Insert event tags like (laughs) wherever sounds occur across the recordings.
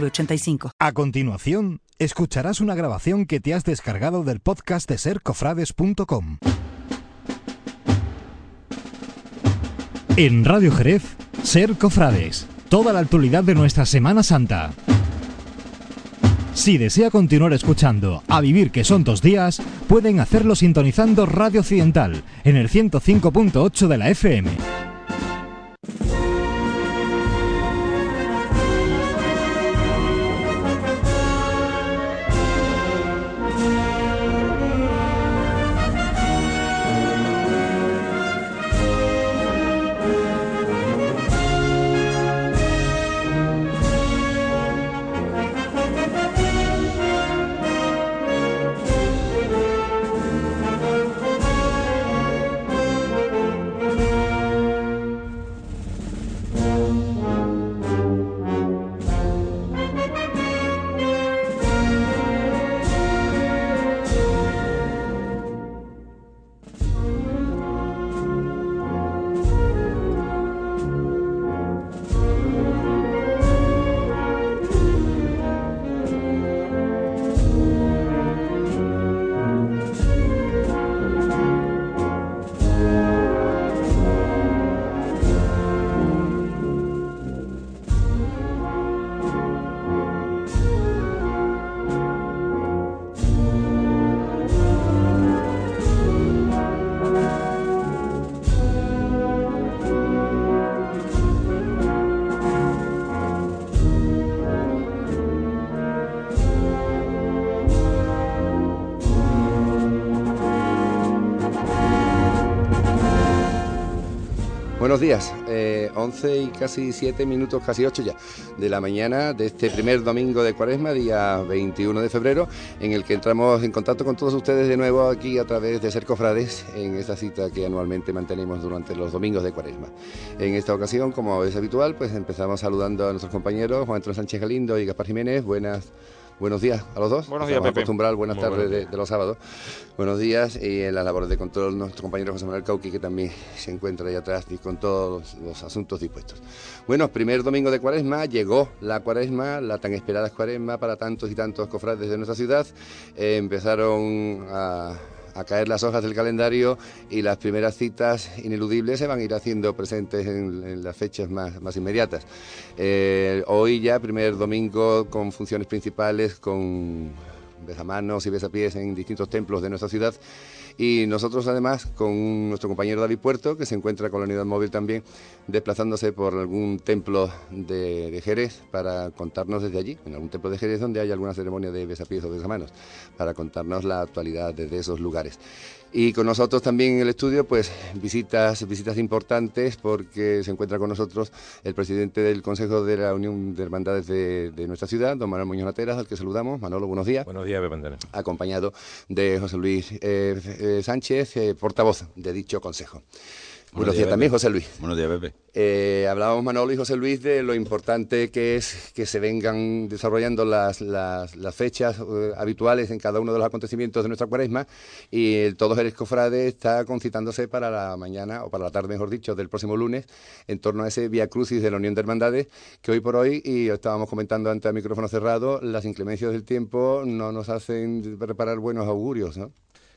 906985. A continuación, escucharás una grabación que te has descargado del podcast de sercofrades.com. En Radio Jerez, Ser Cofrades. Toda la actualidad de nuestra Semana Santa. Si desea continuar escuchando A Vivir que son dos días, pueden hacerlo sintonizando Radio Occidental en el 105.8 de la FM. Buenos días, eh, 11 y casi 7 minutos, casi 8 ya, de la mañana de este primer domingo de Cuaresma, día 21 de febrero, en el que entramos en contacto con todos ustedes de nuevo aquí a través de Ser Cofrades, en esta cita que anualmente mantenemos durante los domingos de Cuaresma. En esta ocasión, como es habitual, pues empezamos saludando a nuestros compañeros Juan Antonio Sánchez Galindo y Gaspar Jiménez. Buenas Buenos días a los dos. Buenos días, Estamos Pepe. buenas Muy tardes de, los sábados. Buenos días y en las labores de control nuestro compañero José Manuel Cauqui que también se encuentra ahí atrás y con todos los, los asuntos dispuestos. Bueno, primer domingo de Cuaresma, llegó la Cuaresma, la tan esperada Cuaresma para tantos y tantos cofrades de nuestra ciudad. Eh, empezaron a a caer las hojas del calendario y las primeras citas ineludibles se van a ir haciendo presentes en, las fechas más, más inmediatas. Eh, hoy ya, primer domingo, con funciones principales, con besamanos y besapiés en distintos templos de nuestra ciudad. Y nosotros además con nuestro compañero David Puerto, que se encuentra con la unidad móvil también, desplazándose por algún templo de, de Jerez para contarnos desde allí, en algún templo de Jerez donde hay alguna ceremonia de besapiés o besamanos, para contarnos la actualidad desde esos lugares. Y con nosotros también en el estudio, pues visitas, visitas importantes porque se encuentra con nosotros el presidente del Consejo de la Unión de Hermandades de, de nuestra ciudad, don Manuel Muñoz Nateras, al que saludamos. Manolo, buenos días Buenos días, Pepe Antonio. acompañado de José Luis eh, eh, Sánchez, eh, portavoz de dicho consejo. Buenos, días, días, también. José Luis. Buenos días, Pepe. Eh, hablábamos Manolo y José Luis de lo importante que es que se vengan desarrollando las, las- las fechas eh, habituales en cada uno de los acontecimientos de nuestra cuaresma y el Todos Eres Cofrade está concitándose para la mañana, o para la tarde mejor dicho, del próximo lunes, en torno a ese Via Crucis de la Unión de Hermandades, que hoy por hoy, y estábamos comentando antes al micrófono cerrado, las inclemencias del tiempo no nos hacen preparar buenos augurios, ¿no?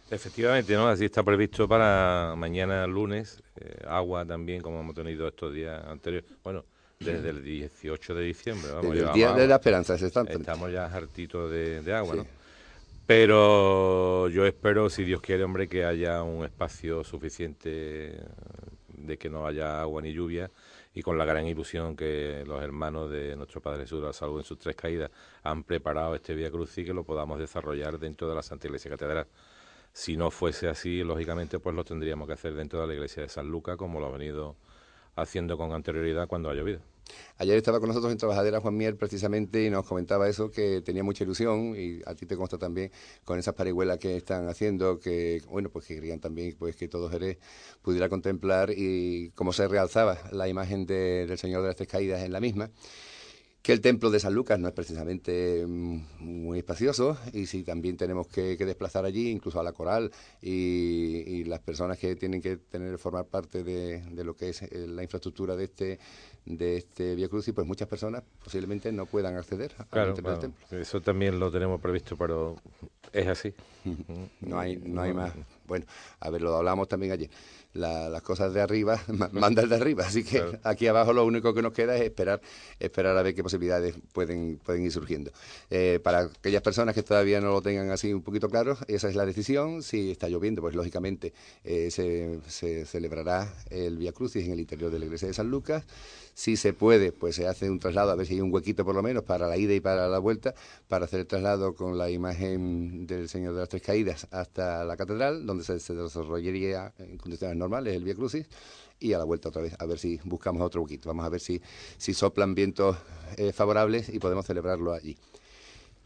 Efectivamente, ¿no? Así está previsto para mañana lunes. eh, agua también, como hemos tenido estos días anteriores. Bueno, desde el 18 de diciembre. Vamos, Desde el Día de la Esperanza, está- Estamos ya hartitos de, de agua, Sí. ¿no? Pero yo espero, si Dios quiere, hombre, que haya un espacio suficiente de que no haya agua ni lluvia y con la gran ilusión que los hermanos de nuestro Padre Jesús, la salud en sus tres caídas, han preparado este Vía Cruz y que lo podamos desarrollar dentro de la Santa Iglesia Catedral. Si no fuese así, lógicamente, pues lo tendríamos que hacer dentro de la iglesia de San Lucas, como lo ha venido haciendo con anterioridad cuando ha llovido. Ayer estaba con nosotros en Trabajadera Juan Mier precisamente y nos comentaba eso, que tenía mucha ilusión y a ti te consta también con esas parihuelas que están haciendo, que bueno, pues que querían también pues que todo Jerez pudiera contemplar y cómo se realzaba la imagen del Señor de las Tres Caídas en la misma que el templo de San Lucas no es precisamente mm, muy espacioso y si también tenemos que, desplazar allí, incluso a la coral y, las personas que tienen que tener formar parte de, lo que es eh, la infraestructura de este de este Via Crucis, pues muchas personas posiblemente no puedan acceder al templo del templo. Eso también lo tenemos previsto, pero es así. (laughs) no hay no hay más. Bueno, a ver, lo hablamos también ayer las cosas de arriba (laughs) (laughs) manda el de arriba. Así que aquí abajo lo único que nos queda es esperar, esperar a ver qué posibilidades pueden, pueden ir surgiendo. Eh, para aquellas personas que todavía no lo tengan así un poquito claro, esa es la decisión. Si está lloviendo, pues lógicamente eh, se, se, celebrará el Via Crucis en el interior de la iglesia de San Lucas. Si se puede, pues se hace un traslado, a ver si hay un huequito por lo menos para la ida y para la vuelta, para hacer el traslado con la imagen del Señor de las Tres Caídas hasta la catedral, donde se, desarrollaría en condiciones normales el Via Crucis, y a la vuelta otra vez, a ver si buscamos otro huequito. Vamos a ver si, si soplan vientos eh, favorables y podemos celebrarlo allí.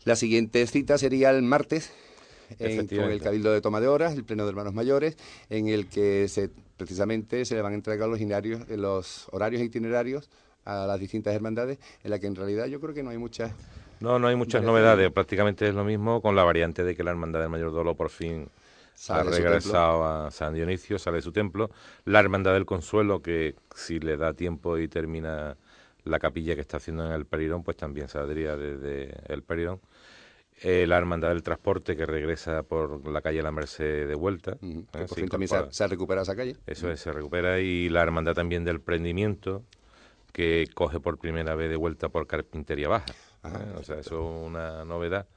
La siguiente cita sería el martes, con el Cabildo de Toma de Horas, el Pleno de Hermanos Mayores, en el que se precisamente se le van a entregar los, eh, los horarios e itinerarios a las distintas hermandades, en la que en realidad yo creo que no hay muchas... No, no hay muchas novedades, prácticamente es lo mismo con la variante de que la hermandad del Mayor Dolo por fin ha regresado a San Dionisio, sale de su templo. La Hermandad del Consuelo, que si le da tiempo y termina la capilla que está haciendo en el Perirón, pues también saldría desde el Perirón. Eh, la Hermandad del Transporte que regresa por la calle La Merced de vuelta. ¿eh? por fin también se, ha recuperado esa calle. Eso es, se recupera. Y la Hermandad también del Prendimiento que coge por primera vez de vuelta por Carpintería Baja. ¿eh? O sea, eso es una novedad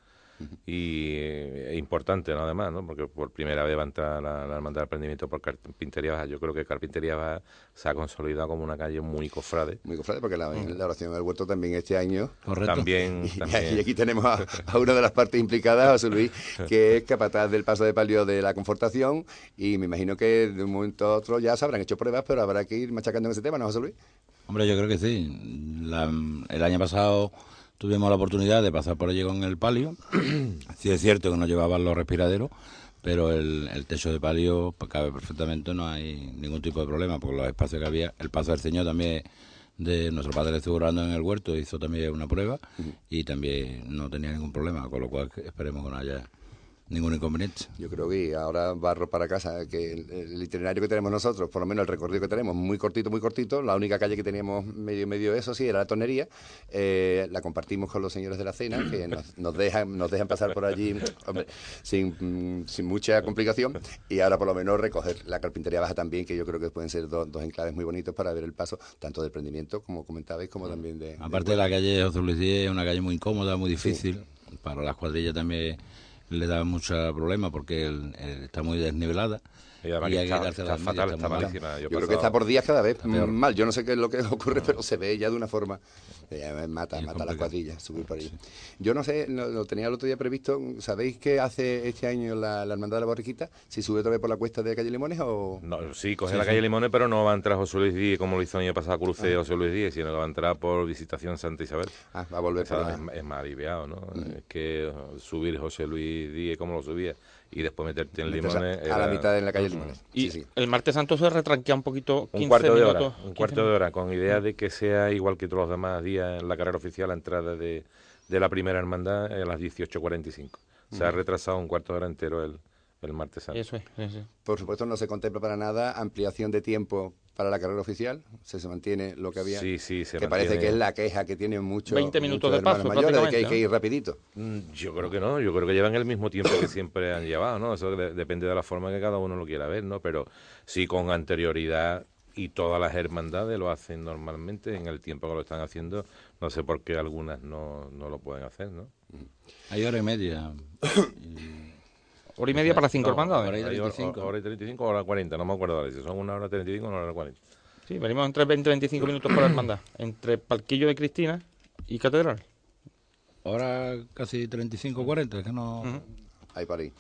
y eh, importante ¿no? además, ¿no? porque por primera vez va a entrar la, la Hermandad de Aprendimiento por Carpintería Baja. Yo creo que Carpintería Baja se ha consolidado como una calle muy cofrade. Muy cofrade, porque la, mm. la oración del huerto también este año. Correcto. También, (laughs) y, aquí tenemos a, una de las partes implicadas, José Luis, (laughs) que es capataz del paso de palio de la Confortación y me imagino que de un momento a otro ya se habrán hecho pruebas, pero habrá que ir machacando en ese tema, ¿no, José Luis? Hombre, yo creo que sí. el año pasado tuvimos la oportunidad de pasar por allí con el palio. (clears throat) sí es cierto que no llevaban los respiraderos, pero el, techo de palio cabe perfectamente, no hay ningún tipo de problema, porque los espacios que había, el paso del Señor también de nuestro padre asegurando en el huerto hizo también una prueba y también no tenía ningún problema, con lo cual esperemos que no haya ningún inconveniente. Yo creo que ahora barro para casa, que el, itinerario que tenemos nosotros, por lo menos el recorrido que tenemos, muy cortito, muy cortito, la única calle que teníamos medio, medio eso sí, era la tonería, eh, la compartimos con los señores de la cena, que (coughs) nos, dejan, nos dejan pasar por allí sin, sin, mucha complicación, y ahora por lo menos recoger la carpintería baja también, que yo creo que pueden ser dos, dos enclaves muy bonitos para ver el paso, tanto del prendimiento, como comentabais, como también de... Aparte de, la calle José Luis Díez, es una calle muy incómoda, muy difícil, para las cuadrillas también le da mucho problema porque está muy desnivelada. Y además está, fatal, está, malísima. Yo, creo que está por días cada vez mal. Yo no sé qué es lo que (laughs) ocurre, pero se ve ya de una forma. mata, mata las cuadrillas, subir por ahí. Yo no sé, lo, tenía el otro día previsto. ¿Sabéis qué hace este año la, Hermandad de la Borriquita? ¿Si sube otra vez por la cuesta de calle Limones o.? No, sí, coge la calle Limones, pero no va a entrar José Luis Díez como lo hizo el año pasado Cruce ah. José Luis Díez, sino que va a entrar por visitación Santa Isabel. Ah, va a volver es, más aliviado, ¿no? Mm. Es que subir José Luis Díez como lo subía y después meterte en Limones. A, la mitad en la calle Limones. Y el martes santo se retranquea un poquito, 15 un cuarto de hora, un cuarto de hora, con idea de que sea igual que todos los demás días en la carrera oficial, la entrada de, de la primera hermandad a las 18.45. Se ha retrasado un cuarto de hora entero el, el martes santo. Eso es, Por supuesto, no se contempla para nada ampliación de tiempo para la carrera oficial. Se, mantiene lo que había. Sí, sí, se Que parece que es la queja que tiene mucho. 20 minutos de paso, mayores, de que hay que ir rapidito. Mm, yo creo que no. Yo creo que llevan el mismo tiempo que siempre han llevado, ¿no? Eso depende de la forma que cada uno lo quiera ver, ¿no? Pero sí con anterioridad y todas las hermandades lo hacen normalmente en el tiempo que lo están haciendo. No sé por qué algunas no, no lo pueden hacer, ¿no? Hay hora y media. (coughs) Hora y media para cinco hermandades. Hora y 35. Hora y 35 o hora 40, no me acuerdo si son una hora 35 o una hora 40. Sí, venimos entre 20 y 25 minutos por hermandad, entre Palquillo de Cristina y Catedral. Ahora casi 35 40, que no... Ahí para ahí.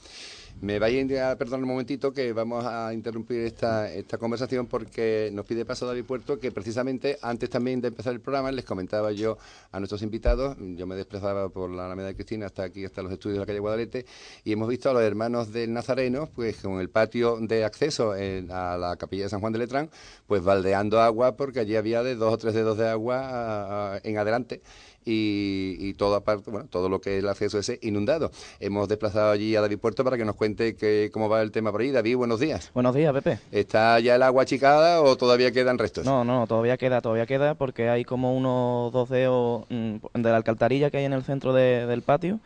Me vais a perdonar un momentito que vamos a interrumpir esta, esta conversación porque nos pide paso David Puerto que precisamente antes también de empezar el programa les comentaba yo a nuestros invitados, yo me desplazaba por la Alameda de Cristina hasta aquí, hasta los estudios de la calle Guadalete y hemos visto a los hermanos del Nazareno pues con el patio de acceso a la capilla de San Juan de Letrán pues baldeando agua porque allí había de dos o tres dedos de agua en adelante y, todo aparte, bueno, todo lo que es el acceso ese inundado. Hemos desplazado allí a David Puerto para que nos cuente que, cómo va el tema por ahí. David, buenos días. Buenos días, Pepe. ¿Está ya el agua achicada o todavía quedan restos? No, no, todavía queda, todavía queda porque hay como unos dos dedos mm, de la alcantarilla que hay en el centro del patio.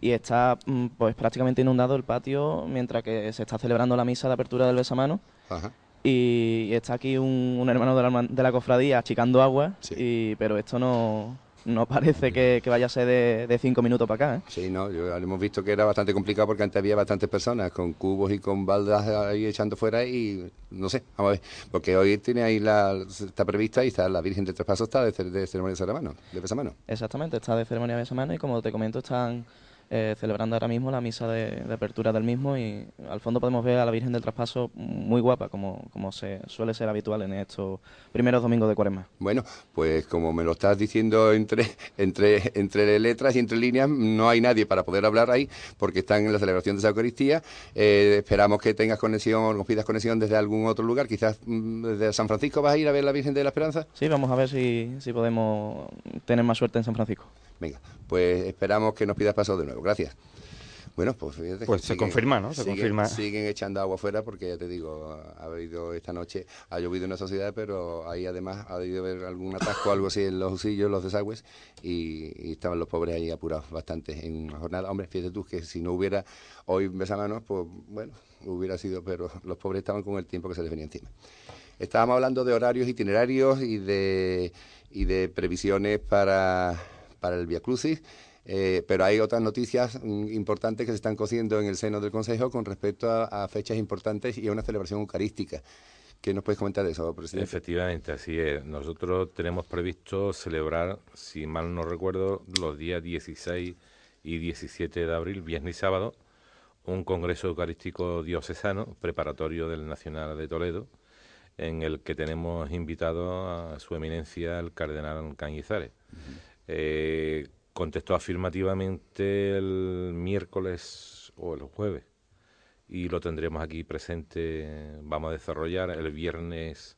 y está mm, pues prácticamente inundado el patio mientras que se está celebrando la misa de apertura del besamano. Ajá y está aquí un, hermano de la, cofradía achicando agua, y, pero esto no, no parece que, vaya a ser de, cinco minutos para acá. ¿eh? Sí, no, hemos visto que era bastante complicado porque antes había bastantes personas con cubos y con baldas ahí echando fuera y no sé, vamos a ver, porque hoy tiene ahí la, está prevista y está la Virgen del Traspaso está de, de ceremonia de mano, de besamano. Exactamente, está de ceremonia de besamano y como te comento están eh, celebrando ahora mismo la misa de, apertura del mismo y al fondo podemos ver a la Virgen del Traspaso muy guapa, como, como se suele ser habitual en estos primeros domingos de Cuaresma. Bueno, pues como me lo estás diciendo entre, entre, entre letras y entre líneas, no hay nadie para poder hablar ahí porque están en la celebración de esa Eucaristía. Eh, esperamos que tengas conexión o nos pidas conexión desde algún otro lugar, quizás mm, desde San Francisco vas a ir a ver la Virgen de la Esperanza. Sí, vamos a ver si, si podemos tener más suerte en San Francisco. Venga, pues esperamos que nos pidas paso de nuevo. Gracias. Bueno, pues fíjate. Pues se confirma, ¿no? Se confirma. Siguen echando agua afuera porque ya te digo, ha habido esta noche, ha llovido en la sociedad, pero ahí además ha debido haber algún atasco, algo así en los usillos, los desagües, y, estaban los pobres ahí apurados bastante en una jornada. Hombre, fíjate tú que si no hubiera hoy besamanos, pues bueno, hubiera sido, pero los pobres estaban con el tiempo que se les venía encima. Estábamos hablando de horarios itinerarios y de, y de previsiones para para el Via Crucis. Eh, pero hay otras noticias mm, importantes que se están cociendo en el seno del Consejo con respecto a, fechas importantes y a una celebración eucarística. ¿Qué nos puedes comentar de eso, presidente? Efectivamente, así es. Nosotros tenemos previsto celebrar, si mal no recuerdo, los días 16 y 17 de abril, viernes y sábado, un congreso eucarístico diocesano preparatorio del Nacional de Toledo, en el que tenemos invitado a su eminencia el cardenal Cañizares. Eh, contestó afirmativamente el miércoles o el jueves y lo tendremos aquí presente. Vamos a desarrollar el viernes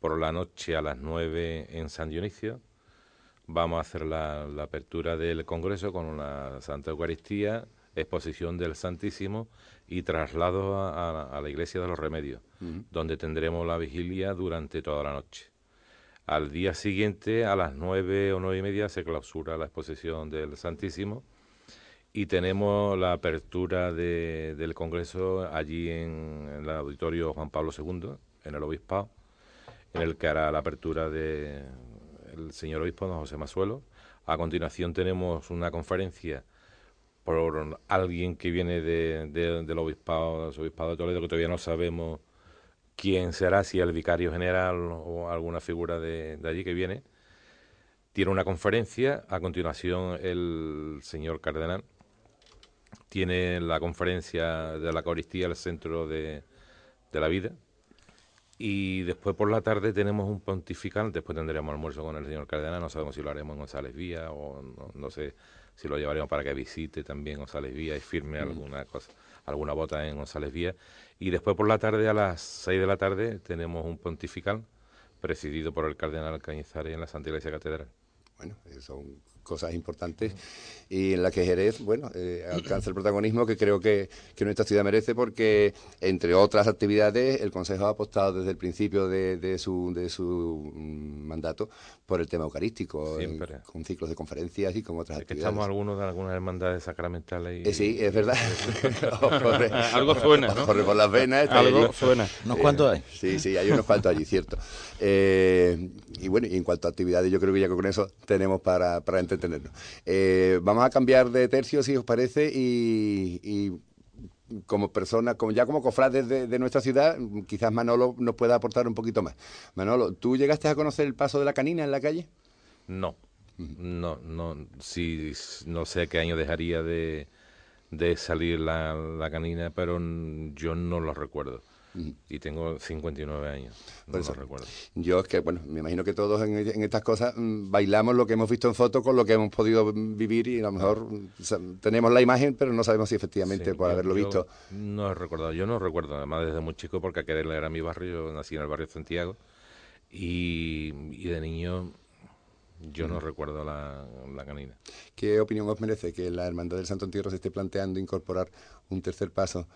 por la noche a las 9 en San Dionisio. Vamos a hacer la, apertura del Congreso con una Santa Eucaristía, exposición del Santísimo y traslado a, la Iglesia de los Remedios, donde tendremos la vigilia durante toda la noche. Al día siguiente, a las nueve o nueve y media, se clausura la exposición del Santísimo y tenemos la apertura del Congreso allí en, el auditorio Juan Pablo II, en el Obispado, en el que hará la apertura de el señor obispo don José Masuelo. A continuación tenemos una conferencia por alguien que viene del obispado, del obispado de Toledo, que todavía no sabemos quién será, si el vicario general o alguna figura de, allí que viene, tiene una conferencia, a continuación el señor cardenal tiene la conferencia de la Eucaristía, el centro de, la vida, y después por la tarde tenemos un pontifical, después tendremos almuerzo con el señor cardenal, no sabemos si lo haremos en González Vía o no, sé si lo llevaremos para que visite también González Vía y firme mm. alguna cosa, alguna bota en González Vía. Y después por la tarde, a las 6 de la tarde, tenemos un pontifical presidido por el cardenal Cañizares en la Santa Iglesia Catedral. Bueno, son cosas importantes y en la que Jerez, bueno, eh, alcanza el protagonismo que creo que, que, nuestra ciudad merece porque, entre otras actividades, el Consejo ha apostado desde el principio de, de, su, de su mm, mandato por el tema eucarístico, con ciclos de conferencias y con otras actividades. estamos algunos de algunas hermandades sacramentales. Y, eh, sí, es verdad. (laughs) Algo suena, ¿no? Corre por las venas. Algo suena. ¿Unos cuantos hay? Sí, sí, hay unos cuantos allí, cierto. Eh, y bueno, y en cuanto a actividades, yo creo que ya con eso tenemos para, para Eh, vamos a cambiar de tercio, si os parece, y, como persona, como ya como cofrades de, nuestra ciudad, quizás Manolo nos pueda aportar un poquito más. Manolo, ¿tú llegaste a conocer el paso de la canina en la calle? No, no, no, sí, no sé qué año dejaría de, de salir la, la canina, pero yo no lo recuerdo. Y tengo 59 años, no lo recuerdo. Yo es que, bueno, me imagino que todos en, estas cosas mm, bailamos lo que hemos visto en fotos con lo que hemos podido vivir y a lo mejor mm, tenemos la imagen, pero no sabemos si efectivamente por haberlo visto. No he recordado, yo no recuerdo, además desde muy chico, porque aquel era mi barrio, yo nací en el barrio Santiago, y, de niño yo no recuerdo la, la, canina. ¿Qué opinión os merece que la Hermandad del Santo Entierro se esté planteando incorporar un tercer paso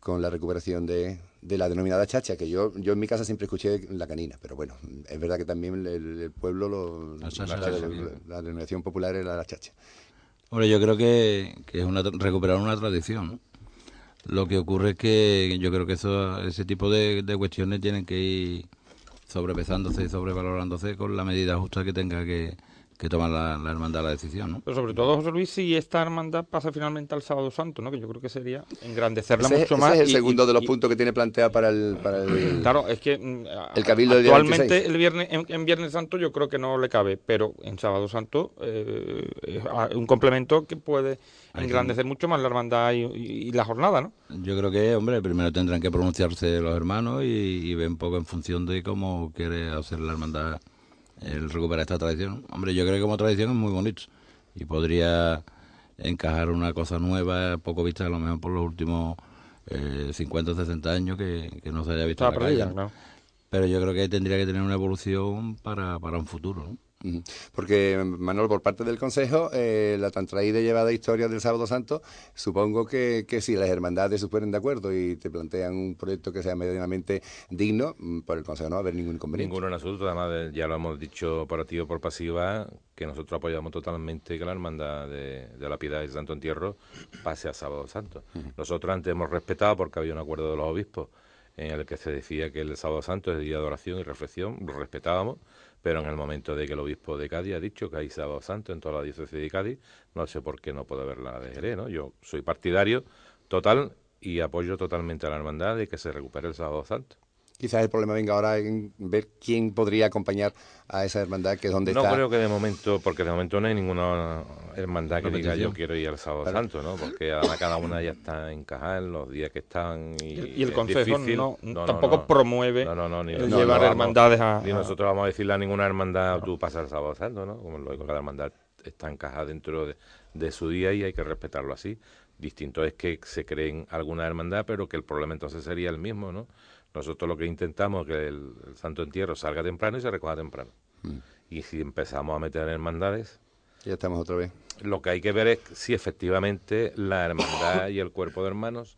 con la recuperación de, de, la denominada chacha, que yo, yo en mi casa siempre escuché la canina, pero bueno, es verdad que también el, pueblo, lo, la, denominación popular era la chacha. Hombre, yo creo que, que es una, recuperar una tradición. Lo que ocurre es que yo creo que eso, ese tipo de, de cuestiones tienen que ir sobrepesándose y sobrevalorándose con la medida justa que tenga que, que toma la, hermandad la decisión, ¿no? Pero sobre todo, José Luis, si esta hermandad pasa finalmente al Sábado Santo, ¿no? Que yo creo que sería engrandecerla mucho más. Ese es el segundo de los puntos que tiene planteado para el, para el (clears throat) Claro, es que mm, el cabildo actualmente el viernes en, Viernes Santo yo creo que no le cabe, pero en Sábado Santo eh, es un complemento que puede engrandecer mucho más la hermandad y, la jornada, ¿no? Yo creo que, hombre, primero tendrán que pronunciarse los hermanos y, y ver un poco en función de cómo quiere hacer la hermandad el recuperar esta tradición. Hombre, yo creo que como tradición es muy bonito y podría encajar una cosa nueva, poco vista a lo mejor por los últimos eh, 50 o 60 años que, no se haya visto en la calle. Pero yo creo que tendría que tener una evolución para, para un futuro. ¿no? Porque, Manuel, por parte del Consejo, eh, la tan traída y llevada historia del Sábado Santo, supongo que, que si las hermandades se ponen de acuerdo y te plantean un proyecto que sea medianamente digno, mm, por el Consejo no va a haber ningún inconveniente. Ninguno en absoluto, además ya lo hemos dicho por activo por pasiva, que nosotros apoyamos totalmente que la hermandad de, la piedad del Santo Entierro pase a Sábado Santo. Nosotros antes hemos respetado, porque había un acuerdo de los obispos, en el que se decía que el Sábado Santo es día de oración y reflexión, lo respetábamos, pero en el momento de que el obispo de Cádiz ha dicho que hay sábado santo en toda la diócesis de Cádiz, no sé por qué no puede haber la de Jerez, ¿no? Yo soy partidario total y apoyo totalmente a la hermandad de que se recupere el sábado santo. Quizás el problema venga ahora en ver quién podría acompañar a esa hermandad que es donde no está. No creo que de momento, porque de momento no hay ninguna hermandad que diga yo quiero ir al sábado santo, ¿no? Porque cada una ya está encajada en los días que están y, y el consejo no, tampoco promueve el llevar hermandades a, y nosotros vamos a decirle a ninguna hermandad tú pasas el sábado santo, ¿no? Como lo digo, cada hermandad está encajada dentro de, de su día y hay que respetarlo así. Distinto es que se creen alguna hermandad, pero que el problema entonces sería el mismo, ¿no? Nosotros lo que intentamos es que el, Santo Entierro salga temprano y se recoja temprano. Mm. Y si empezamos a meter hermandades... Ya estamos otra vez. Lo que hay que ver es si efectivamente la hermandad y el cuerpo de hermanos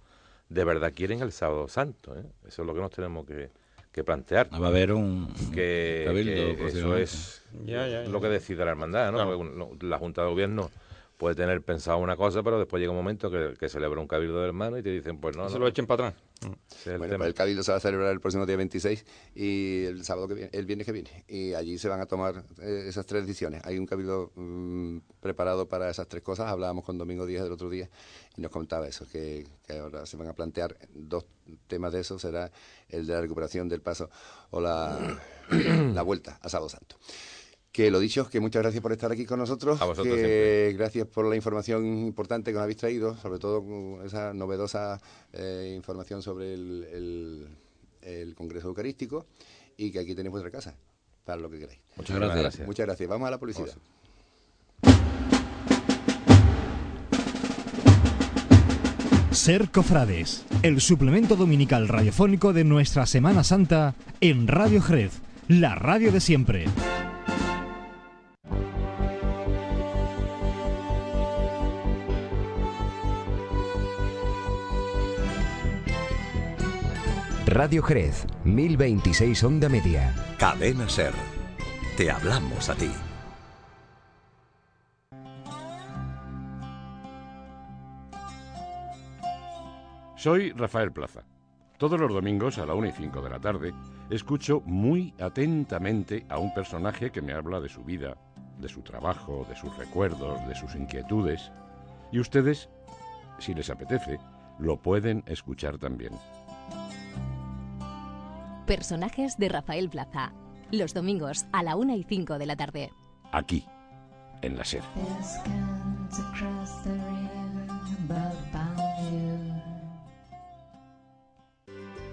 de verdad quieren el sábado santo. ¿eh? Eso es lo que nos tenemos que, plantear. Va a haber un, que, eso es lo que decide la hermandad, ¿no? La Junta de Gobierno puede tener pensado una cosa, pero después llega un momento que, celebra un cabildo de hermanos y te dicen, pues no. Se lo echen para atrás. el bueno, pues el cabildo se va a celebrar el próximo día 26 y el sábado que viene, el viernes que viene. Y allí se van a tomar eh, esas tres decisiones. Hay un cabildo mm, preparado para esas tres cosas. Hablábamos con Domingo Díaz del otro día y nos contaba eso, que, ahora se van a plantear dos temas de eso. Será el de la recuperación del paso o la, (coughs) la vuelta a Sábado Santo. Que lo dicho, que muchas gracias por estar aquí con nosotros. A vosotros que Gracias por la información importante que nos habéis traído, sobre todo esa novedosa eh, información sobre el, Congreso Eucarístico y que aquí tenéis vuestra casa para lo que queráis. Muchas gracias. Muchas gracias. Vamos a la publicidad. Ser Cofrades, el suplemento dominical radiofónico de nuestra Semana Santa en Radio Jerez, la radio de siempre. Radio Jerez, 1026 Onda Media. Cadena Ser. Te hablamos a ti. Soy Rafael Plaza. Todos los domingos a la 1 y 5 de la tarde escucho muy atentamente a un personaje que me habla de su vida, de su trabajo, de sus recuerdos, de sus inquietudes. Y ustedes, si les apetece, lo pueden escuchar también. Personajes de Rafael Plaza. Los domingos a la 1 y 5 de la tarde. Aquí, en la SER.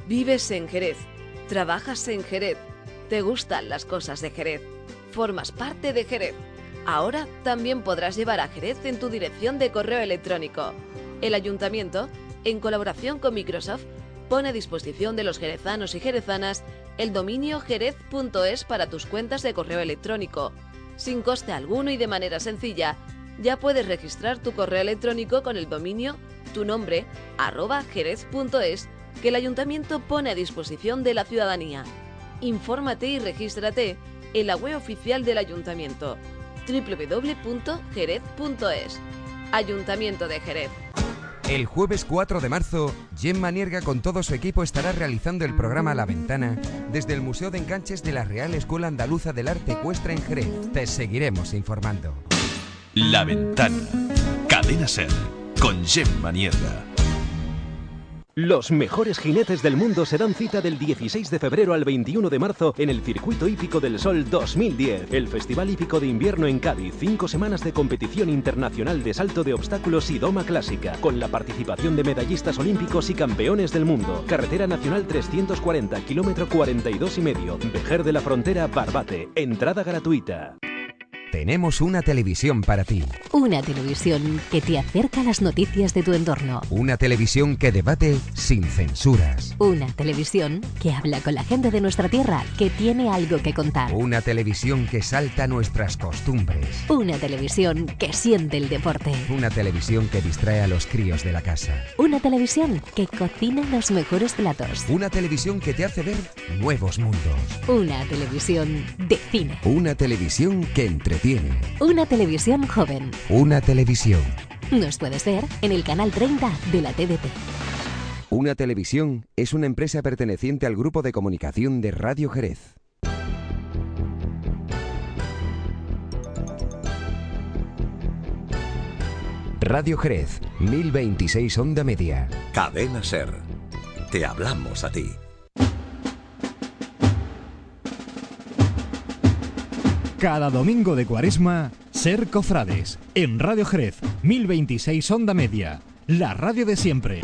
Vives en Jerez. Trabajas en Jerez. Te gustan las cosas de Jerez. Formas parte de Jerez. Ahora también podrás llevar a Jerez en tu dirección de correo electrónico. El ayuntamiento, en colaboración con Microsoft, pone a disposición de los jerezanos y jerezanas el dominio jerez.es para tus cuentas de correo electrónico. Sin coste alguno y de manera sencilla, ya puedes registrar tu correo electrónico con el dominio tu nombre arroba jerez.es que el ayuntamiento pone a disposición de la ciudadanía. Infórmate y regístrate en la web oficial del ayuntamiento www.jerez.es. Ayuntamiento de Jerez. El jueves 4 de marzo, Gemma Nierga con todo su equipo estará realizando el programa La Ventana desde el Museo de Enganches de la Real Escuela Andaluza del Arte Ecuestre en Jerez. Te seguiremos informando. La Ventana. Cadena Ser. Con Gemma Nierga. Los mejores jinetes del mundo se dan cita del 16 de febrero al 21 de marzo en el Circuito Hípico del Sol 2010, el Festival Hípico de Invierno en Cádiz. Cinco semanas de competición internacional de salto de obstáculos y doma clásica, con la participación de medallistas olímpicos y campeones del mundo. Carretera Nacional 340, kilómetro 42 y medio, Vejer de la Frontera, Barbate. Entrada gratuita. Tenemos una televisión para ti. Una televisión que te acerca a las noticias de tu entorno. Una televisión que debate sin censuras. Una televisión que habla con la gente de nuestra tierra, que tiene algo que contar. Una televisión que salta nuestras costumbres. Una televisión que siente el deporte. Una televisión que distrae a los críos de la casa. Una televisión que cocina los mejores platos. Una televisión que te hace ver nuevos mundos. Una televisión de cine. Una televisión que entretiene. Una televisión joven. Una televisión. Nos puedes ver en el canal 30 de la TDT. Una televisión es una empresa perteneciente al grupo de comunicación de Radio Jerez. Radio Jerez, 1026 onda media. Cadena Ser. Te hablamos a ti. Cada domingo de cuaresma, Ser Cofrades, en Radio Jerez, 1026 onda media, la radio de siempre.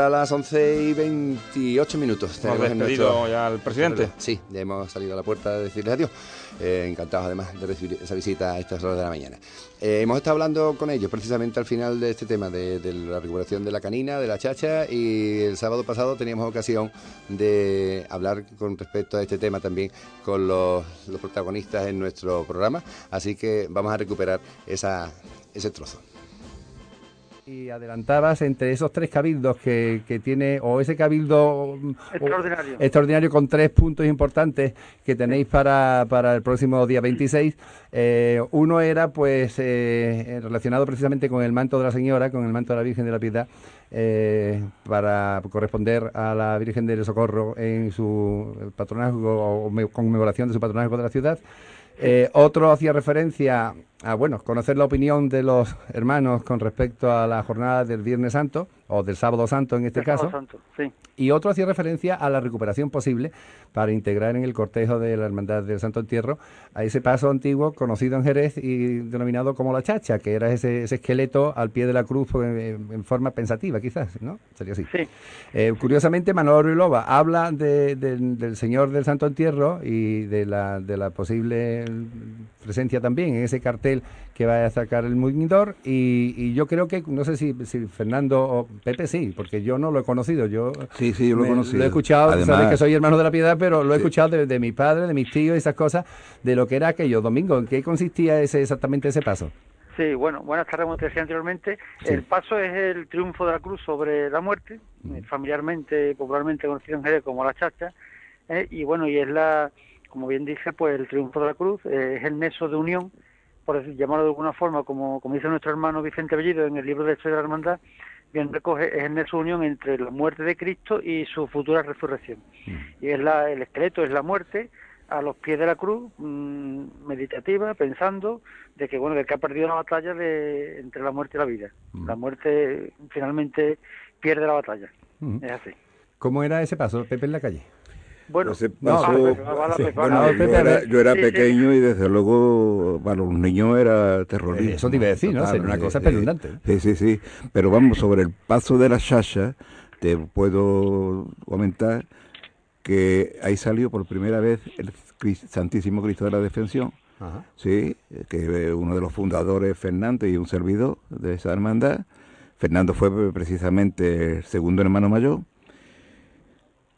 De vuelta a las 11 y 28 minutos. Hemos Tenemos despedido nuestro- ya al presidente. Sí, ya hemos salido a la puerta de decirles adiós. Eh, encantados además de recibir esa visita a estas horas de la mañana. Eh, hemos estado hablando con ellos precisamente al final de este tema, de, de la recuperación de la canina, de la chacha, y el sábado pasado teníamos ocasión de hablar con respecto a este tema también con los, los protagonistas en nuestro programa, así que vamos a recuperar esa, ese trozo. Y adelantabas entre esos tres cabildos que, que tiene, o ese cabildo mm, o- Extraordinario. extraordinario con tres puntos importantes que tenéis para, para el próximo día 26. eh, uno era pues eh, relacionado precisamente con el manto de la Señora, con el manto de la Virgen de la Piedad, eh, para corresponder a la Virgen del Socorro en su patronazgo o me- conmemoración de su patronazgo de la ciudad. Otro hacía referencia a, bueno, conocer la opinión de los hermanos con respecto a la jornada del Viernes Santo, o del Sábado Santo en este El Sábado caso. Santo, sí. Y otro hacía referencia a la recuperación posible para integrar en el cortejo de la Hermandad del Santo Entierro a ese paso antiguo conocido en Jerez y denominado como la chacha, que era ese, ese esqueleto al pie de la cruz pues, en, en forma pensativa, quizás, ¿no? Sería así. Eh, curiosamente, Manolo Ruilova habla de- del- del Señor del Santo Entierro y de la, de la posible presencia también en ese cartel que va a sacar el Muñidor y, y yo creo que, no sé si, si Fernando o Pepe sí, porque yo no lo he conocido, yo, Sí, sí, yo lo he conocido. Lo he escuchado, Además- sabes que soy hermano de la piedad, pero lo he Sí. escuchado de, de mi padre, de mis tíos y esas cosas, de lo que era aquello. Domingo, ¿en qué consistía ese exactamente ese paso? Sí, bueno, buenas tardes, como te decía anteriormente. El paso es el triunfo de la cruz sobre la muerte, eh, familiarmente, popularmente conocido en Jerez como la chacha, eh, y bueno, y es la, como bien dice, pues el triunfo de la cruz eh, es el nexo de unión, por decir, llamarlo de alguna forma, como, como dice nuestro hermano Vicente Bellido en el libro de Historia de la Hermandad, bien recoge, es nexo de unión entre la muerte de Cristo y su futura resurrección. Y es la, el esqueleto, es la muerte, a los pies de la cruz, mm, meditativa, pensando de que bueno, de que ha perdido la batalla de entre la muerte y la vida. La muerte finalmente pierde la batalla. Ujú. Es así. ¿Cómo era ese paso, Pepe en la calle? Bueno, no, (laughs) sí, yo era, ver. yo era Sí, sí. pequeño y desde luego para los niños era terrorífico. Eso te iba a decir, ¿no? Una cosa espeluznante. Sí, sí, sí. Pero vamos, sobre el paso de la Shasha, te puedo comentar que ahí salió por primera vez el Santísimo Cristo de la Defensión. Ajá. Sí, que eh, uno de los fundadores, Fernando, y un servidor de esa hermandad. Fernando fue precisamente el segundo hermano mayor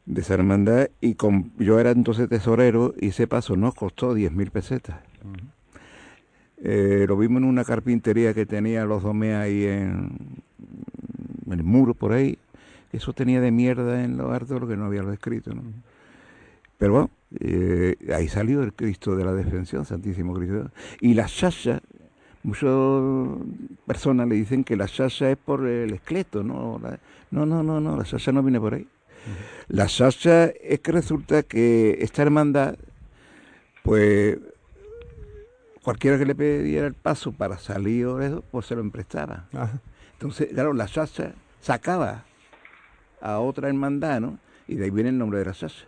de esa hermandad y con, yo era entonces tesorero y ese paso nos costó 10.000 pesetas. Eh, lo vimos en una carpintería que tenía los domés ahí en, el muro por ahí. Eso tenía de mierda en lo harto lo que no había lo escrito. ¿no? Pero bueno, eh, ahí salió el Cristo de la Defensión, Santísimo Cristo. Y la Shasha, muchas personas le dicen que la Shasha es por el esqueleto, ¿no? No, no, no, no, la Shasha no viene por ahí. La Shasha es que resulta que esta hermandad, pues cualquiera que le pidiera el paso para salir o eso, pues se lo emprestaba. Entonces, claro, la Shasha sacaba a otra hermandad, ¿no? Y de ahí viene el nombre de la Shasha.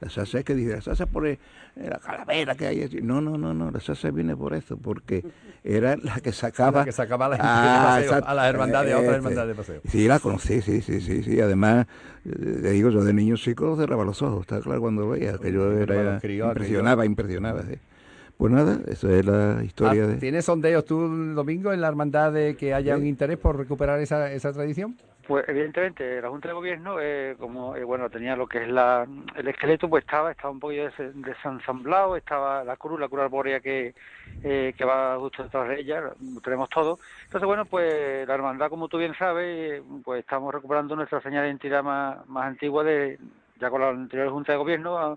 La Shasha es que dice, la Shasha por el- la calavera que hay allí. No, no, no, no, la Shasha viene por eso, porque era la que sacaba... La que sacaba a la gente de paseo, exacto. a las hermandades, a otras Este, hermandades de paseo. Sí, la conocí, sí, sí, sí, sí. Además, eh, te digo, yo de niño chico cerraba los ojos, está claro cuando lo veía, que yo era... crió, impresionaba, impresionaba, sí. Pues nada, eso es la historia Ah, de... ¿Tienes sondeos tú, Domingo, en la hermandad de que haya un interés por recuperar esa, esa tradición? Pues evidentemente la Junta de Gobierno, eh, como eh, bueno tenía lo que es la, el esqueleto, pues estaba estaba un poquillo des- desensamblado, estaba la cruz, la cruz arbórea que, eh, que va justo detrás de ella, tenemos todo. Entonces bueno, pues la hermandad, como tú bien sabes, pues estamos recuperando nuestra señal de identidad más, más antigua de ya con la anterior Junta de Gobierno,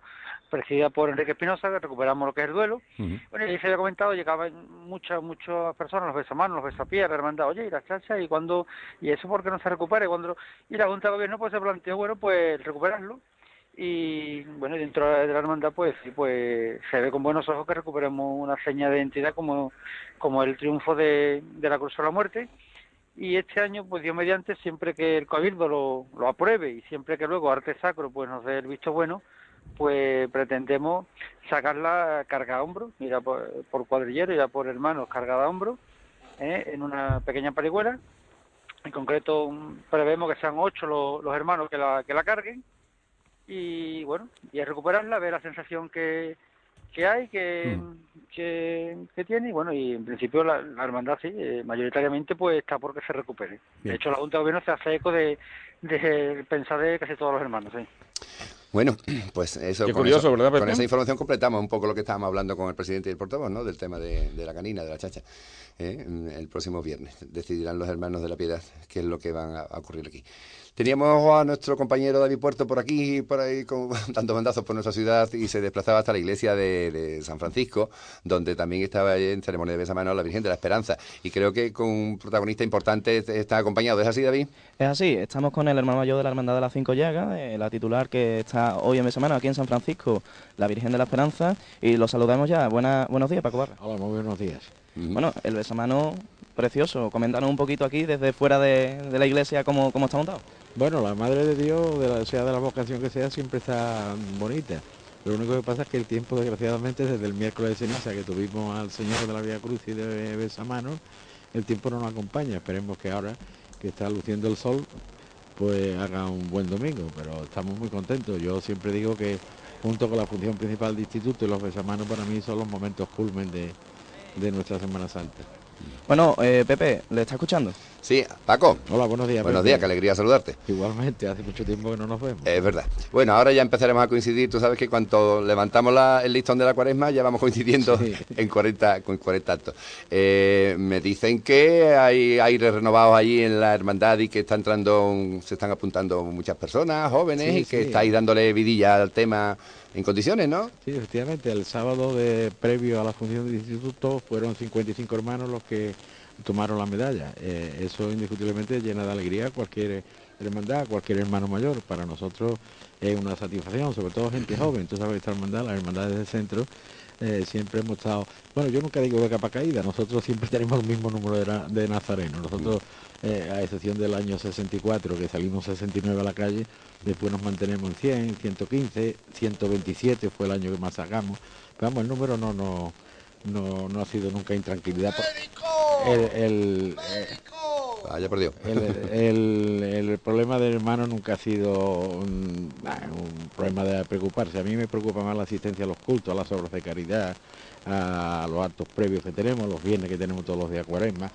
presidida por Enrique Espinosa, que recuperamos lo que es el duelo. Bueno, y se había comentado, llegaban muchas, muchas personas, los besamanos, los besapiés, la hermandad, oye, y la chacha, y cuando, y eso por qué no se recupere, cuando, y la Junta de Gobierno pues se planteó, bueno, pues recuperarlo, y bueno, dentro de la hermandad pues sí, pues se ve con buenos ojos que recuperemos una seña de identidad como, como el triunfo de, de la Cruz de la Muerte, y este año, pues Dios mediante, siempre que el Cabildo lo, lo apruebe y siempre que luego Arte Sacro pues nos dé el visto bueno, pues pretendemos sacarla carga a hombro, mira por, por cuadrillero, ya por hermanos cargada a hombro, ¿eh? en una pequeña parihuela. En concreto mm, prevemos que sean ocho los, los hermanos que la, que la carguen y bueno, y es recuperarla, ver la sensación que, que hay, que, que, que tiene y bueno, y en principio la, la hermandad sí, eh, mayoritariamente pues está porque se recupere. Bien. De hecho la Junta de Gobierno se hace eco de, de pensar de casi todos los hermanos, sí. Bueno, (clears throat) pues eso, Qué con, curioso, eso- ¿verdad, con esa información completamos un poco lo que estábamos hablando con el presidente y el portavoz, ¿no? Del tema de, de la canina, de la chacha. ¿eh? El próximo viernes decidirán los hermanos de la piedad qué es lo que van a, a ocurrir aquí. Teníamos a nuestro compañero David Puerto por aquí, por ahí, con, (laughs) dando bandazos por nuestra ciudad y se desplazaba hasta la iglesia de, de San Francisco, donde también estaba en ceremonia de besamano la Virgen de la Esperanza. Y creo que con un protagonista importante está acompañado. ¿Es así, David? Es así, estamos con el hermano mayor de la Hermandad de las Cinco Llagas, eh, la titular que está hoy en semana aquí en San Francisco, la Virgen de la Esperanza, y lo saludamos ya. Buena, buenos días, Paco Barra. Hola, muy buenos días. Bueno, el besamano precioso, coméntanos un poquito aquí desde fuera de, la iglesia cómo, cómo está montado. Bueno, la Madre de Dios, de la, sea de la vocación que sea, siempre está bonita. Lo único que pasa es que el tiempo, desgraciadamente, desde el miércoles de ceniza que tuvimos al Señor de la Vía Cruz y de Besamano, el tiempo no nos acompaña. Esperemos que ahora, que está luciendo el sol, pues haga un buen domingo, pero estamos muy contentos. Yo siempre digo que junto con la función principal de instituto y los besamanos para mí son los momentos culmen de, de nuestra Semana Santa. Bueno, eh, Pepe, ¿le está escuchando? Sí, Paco. Hola, buenos días. Buenos días, qué alegría saludarte. Igualmente, hace mucho tiempo que no nos vemos. Es verdad. Bueno, ahora ya empezaremos a coincidir. Tú sabes que cuando levantamos la- el listón de la cuaresma ya vamos coincidiendo (laughs) en 40, con 40 actos. Eh, me dicen que hay aires renovados allí en la hermandad y que está entrando, un- se están apuntando muchas personas, jóvenes, Sí, y que sí. estáis dándole vidilla al tema en condiciones, ¿no? Sí, efectivamente, el sábado de previo a la función del instituto fueron 55 hermanos los que tomaron la medalla. Eh, eso indiscutiblemente llena de alegría a cualquier hermandad, a cualquier hermano mayor. Para nosotros es una satisfacción, sobre todo gente joven. Tú sabes esta hermandad, las hermandades del centro, eh, siempre hemos estado, bueno, yo nunca digo de capa caída, nosotros siempre (laughs) tenemos el mismo número de, de nazarenos. Nosotros, eh, a excepción del año 64, que salimos 69 a la calle, después nos mantenemos en 100, 115, 127 fue el año que más sacamos. Pero vamos, el número no, no, no, no ha sido nunca intranquilidad. El, el, eh, Vaya por Dios. el, el- el problema del hermano nunca ha sido un problema de preocuparse. A mí me preocupa más la asistencia a los cultos, a las obras de caridad, a los actos previos que tenemos, los viernes que tenemos todos los días cuaresma,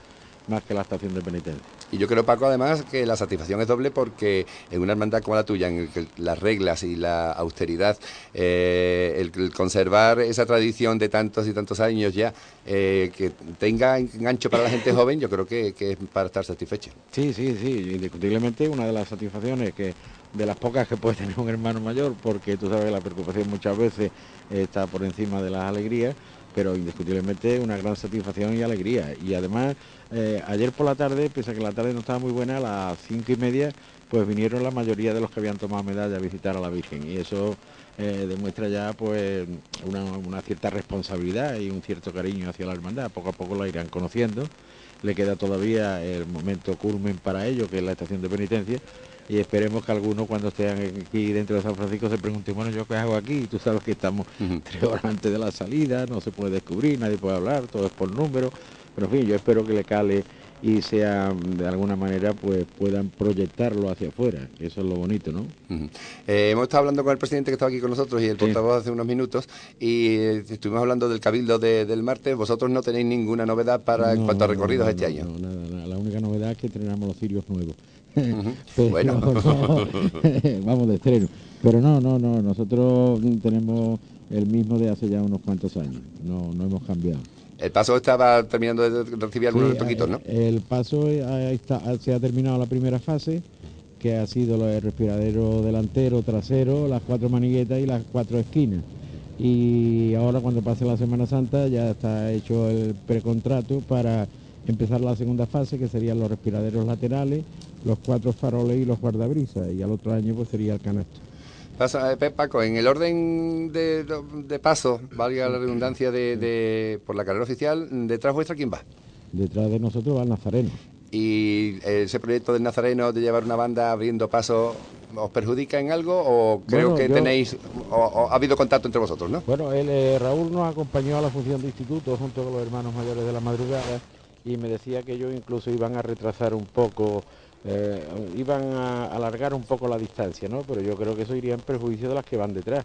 más que la estación de penitencia. Y yo creo, Paco, además, que la satisfacción es doble porque en una hermandad como la tuya, en el que las reglas y la austeridad, eh, el, el conservar esa tradición de tantos y tantos años ya, eh, que tenga engancho para la gente joven, yo creo que, que es para estar satisfecho. Sí, sí, sí, indiscutiblemente una de las satisfacciones que de las pocas que puede tener un hermano mayor, porque tú sabes que la preocupación muchas veces está por encima de las alegrías, pero indiscutiblemente una gran satisfacción y alegría. Y además, eh, ayer por la tarde, pese a que la tarde no estaba muy buena, a las cinco y media, pues vinieron la mayoría de los que habían tomado medalla a visitar a la Virgen. Y eso eh, demuestra ya pues una, una cierta responsabilidad y un cierto cariño hacia la hermandad. Poco a poco la irán conociendo. Le queda todavía el momento culmen para ello, que es la estación de penitencia. Y esperemos que algunos cuando estén aquí dentro de San Francisco se pregunten, bueno, ¿yo qué hago aquí? Tú sabes que estamos tres horas antes de la salida, no se puede descubrir, nadie puede hablar, todo es por número. Pero en fin, yo espero que le cale y sea de alguna manera pues puedan proyectarlo hacia afuera, que eso es lo bonito, ¿no? Eh, hemos estado hablando con el presidente que estaba aquí con nosotros y el portavoz hace unos minutos y eh, estuvimos hablando del cabildo de- del martes. Vosotros no tenéis ninguna novedad para en cuanto a recorridos no, este año. no, nada, nada. La que estrenamos los cirios nuevos. (laughs) Pero Bueno. no, (laughs) vamos de estreno. Pero no, no, no, nosotros tenemos el mismo de hace ya unos cuantos años, no, no hemos cambiado. El paso estaba terminando de recibir algunos Sí, retoquitos, ¿no? El paso eh, está- se ha terminado la primera fase, que ha sido del respiradero delantero, trasero, las cuatro maniguetas y las cuatro esquinas. Y ahora cuando pase la Semana Santa ya está hecho el precontrato para empezar la segunda fase, que serían los respiraderos laterales, los cuatro faroles y los guardabrisas. Y al otro año pues sería el canasto. Pasa, eh, Paco, en el orden de, de paso, valga la redundancia, de, de- por la carrera oficial, detrás vuestra, ¿quién va? Detrás de nosotros va el nazareno. ¿Y eh, ese proyecto del Nazareno de llevar una banda abriendo paso os perjudica en algo o creo Bueno, que yo- tenéis, o, o ha habido contacto entre vosotros, ¿no? Bueno, él, eh, Raúl nos acompañó a la función de instituto junto con los hermanos mayores de la madrugada y me decía que ellos incluso iban a retrasar un poco, eh, iban a alargar un poco la distancia, ¿no? Pero yo creo que eso iría en perjuicio de las que van detrás.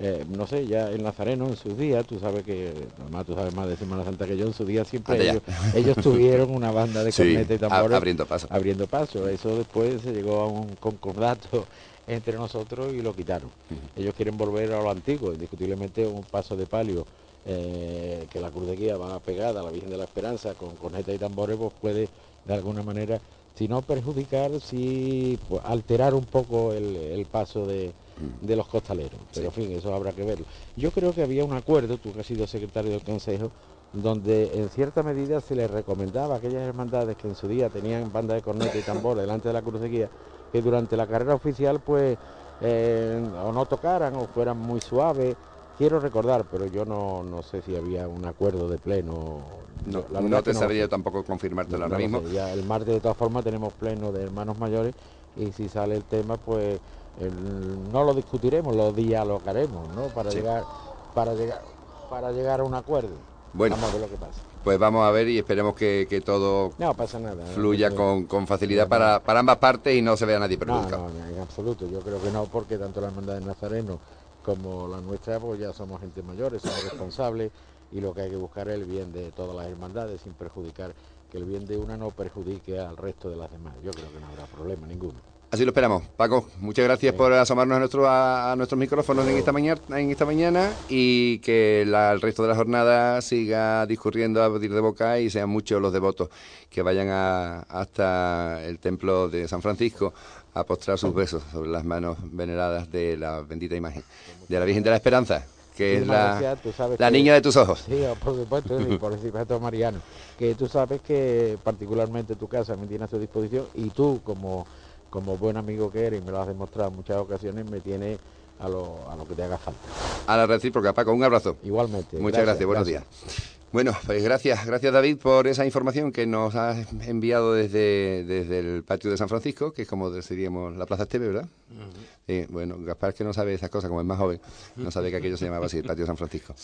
Eh, no sé, ya el Nazareno en sus días, tú sabes que, además tú sabes más de Semana Santa que yo, en sus días siempre ellos, ellos (laughs) tuvieron una banda de Sí, cornetas y tambores. abriendo paso. Abriendo paso. Eso después se llegó a un concordato (laughs) entre nosotros y lo quitaron. Ellos quieren volver a lo antiguo, indiscutiblemente un paso de palio eh, que la cruz de guía va pegada a la Virgen de la Esperanza con corneta y tambores, pues puede de alguna manera, si no perjudicar, sí pues, alterar un poco el, el paso de, de los costaleros. Pero en fin, eso habrá que verlo. Yo creo que había un acuerdo, tú que has sido secretario del Consejo, donde en cierta medida se les recomendaba a aquellas hermandades que en su día tenían banda de corneta y tambor delante de la cruz de guía, que durante la carrera oficial pues eh, o no tocaran o fueran muy suaves. Quiero recordar, pero yo no, no sé si había un acuerdo de pleno. No, La no te sabría sé. tampoco confirmártelo No ahora mismo. sé, ya el martes de todas formas tenemos pleno de hermanos mayores y si sale el tema pues el- no lo discutiremos, lo dialogaremos, ¿no? Para Sí. llegar, para llegar, para llegar a un acuerdo. Bueno. Vamos a ver lo que pasa. Pues vamos a ver y esperemos que, que todo No pasa nada. fluya No, con, con facilidad para, para ambas partes y no se vea nadie perjudicado. no, no, en absoluto. Yo creo que no, porque tanto la hermandad de Nazareno como la nuestra, pues ya somos gente mayores, somos responsables y lo que hay que buscar es el bien de todas las hermandades sin perjudicar, que el bien de una no perjudique al resto de las demás. Yo creo que no habrá problema ninguno. Así lo esperamos. Paco, muchas gracias por asomarnos a, nuestro, a, nuestros micrófonos en esta, mañana, en esta mañana y que el resto de la jornada siga discurriendo a pedir de boca y sean muchos los devotos que vayan hasta el templo de San Francisco a postrar sus besos sobre las manos veneradas de la bendita imagen de la Virgen de la Esperanza que es la, la niña de tus ojos. Sí, por supuesto, y por (laughs) supuesto Mariano, que tú sabes que particularmente tu casa me tiene a su disposición y tú como como buen amigo que eres y me lo has demostrado en muchas ocasiones, me tiene a lo, a lo que te haga falta. A la recíproca, Paco, un abrazo. Igualmente. Muchas gracias, buenos días. Bueno, pues gracias, gracias David por esa información que nos has enviado desde, desde el patio de San Francisco, que es como deciríamos la Plaza Esteve, ¿verdad? Bueno, Gaspar que no sabe esas cosas, como es más joven, no sabe que aquello se llamaba así, el patio San Francisco.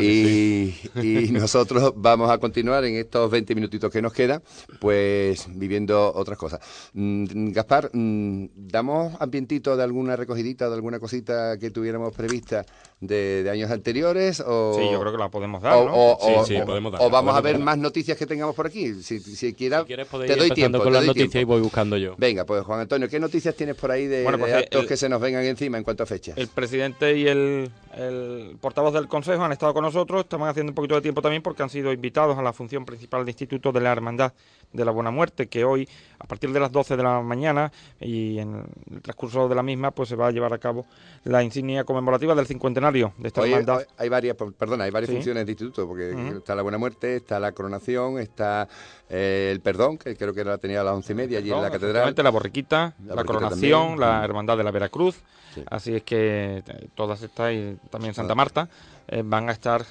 y, y nosotros vamos a continuar en estos 20 minutitos que nos quedan, pues viviendo otras cosas. Mm, Gaspar, mm, ¿damos ambientito de alguna recogidita, de alguna cosita que tuviéramos prevista de, años anteriores? O, sí, yo creo que la podemos dar, ¿no? O, vamos a ver más noticias que tengamos por aquí. Si, si, quieras, te doy tiempo. con las noticias y voy buscando yo. Venga, pues Juan Antonio, ¿qué noticias tienes por ahí de, pues, actos que se nos vengan encima en cuanto a fechas? El presidente y el, el, portavoz del Consejo han estado con nosotros, estamos haciendo un poquito de tiempo también porque han sido invitados a la función principal del Instituto de la Hermandad de la Buena Muerte, que hoy, a partir de las 12 de la mañana y en el transcurso de la misma, pues se va a llevar a cabo la insignia conmemorativa del cincuentenario de esta hermandad. Hay varias, perdona, hay varias funciones de instituto, porque está la Buena Muerte, está la coronación, está eh, el perdón, que creo que la tenía a las once y media allí en la catedral. La borriquita, la, coronación, la hermandad de la Veracruz. Así es que eh, todas estas, y también Santa Marta, eh, van a estar,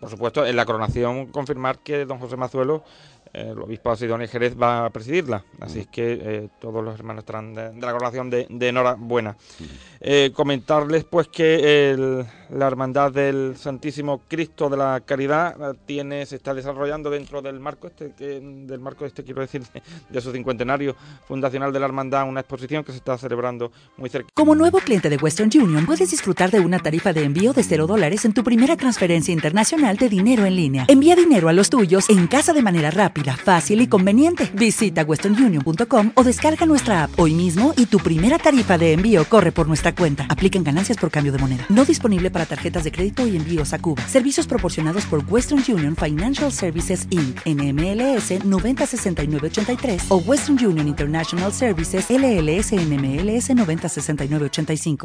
por supuesto, en la coronación confirmar que don José Mazuelo el obispo de Sidonia Jerez va a presidirla. Así es que eh, todos los hermanos estarán de, la coronación de, enhorabuena. Eh, comentarles pues que la hermandad del Santísimo Cristo de la Caridad eh, tiene se está desarrollando dentro del marco este del marco este quiero decir de, su cincuentenario fundacional de la hermandad una exposición que se está celebrando muy cerca. Como nuevo cliente de Western Union puedes disfrutar de una tarifa de envío de cero dólares en tu primera transferencia internacional de dinero en línea. Envía dinero a los tuyos en casa de manera rápida fácil y conveniente. Visita westernunion.com o descarga nuestra app hoy mismo y tu primera tarifa de envío corre por nuestra cuenta. Aplican ganancias por cambio de moneda. No disponible para tarjetas de crédito y envíos a Cuba. Servicios proporcionados por Western Union Financial Services Inc. NMLS 906983 o Western Union International Services LLS NMLS 906985.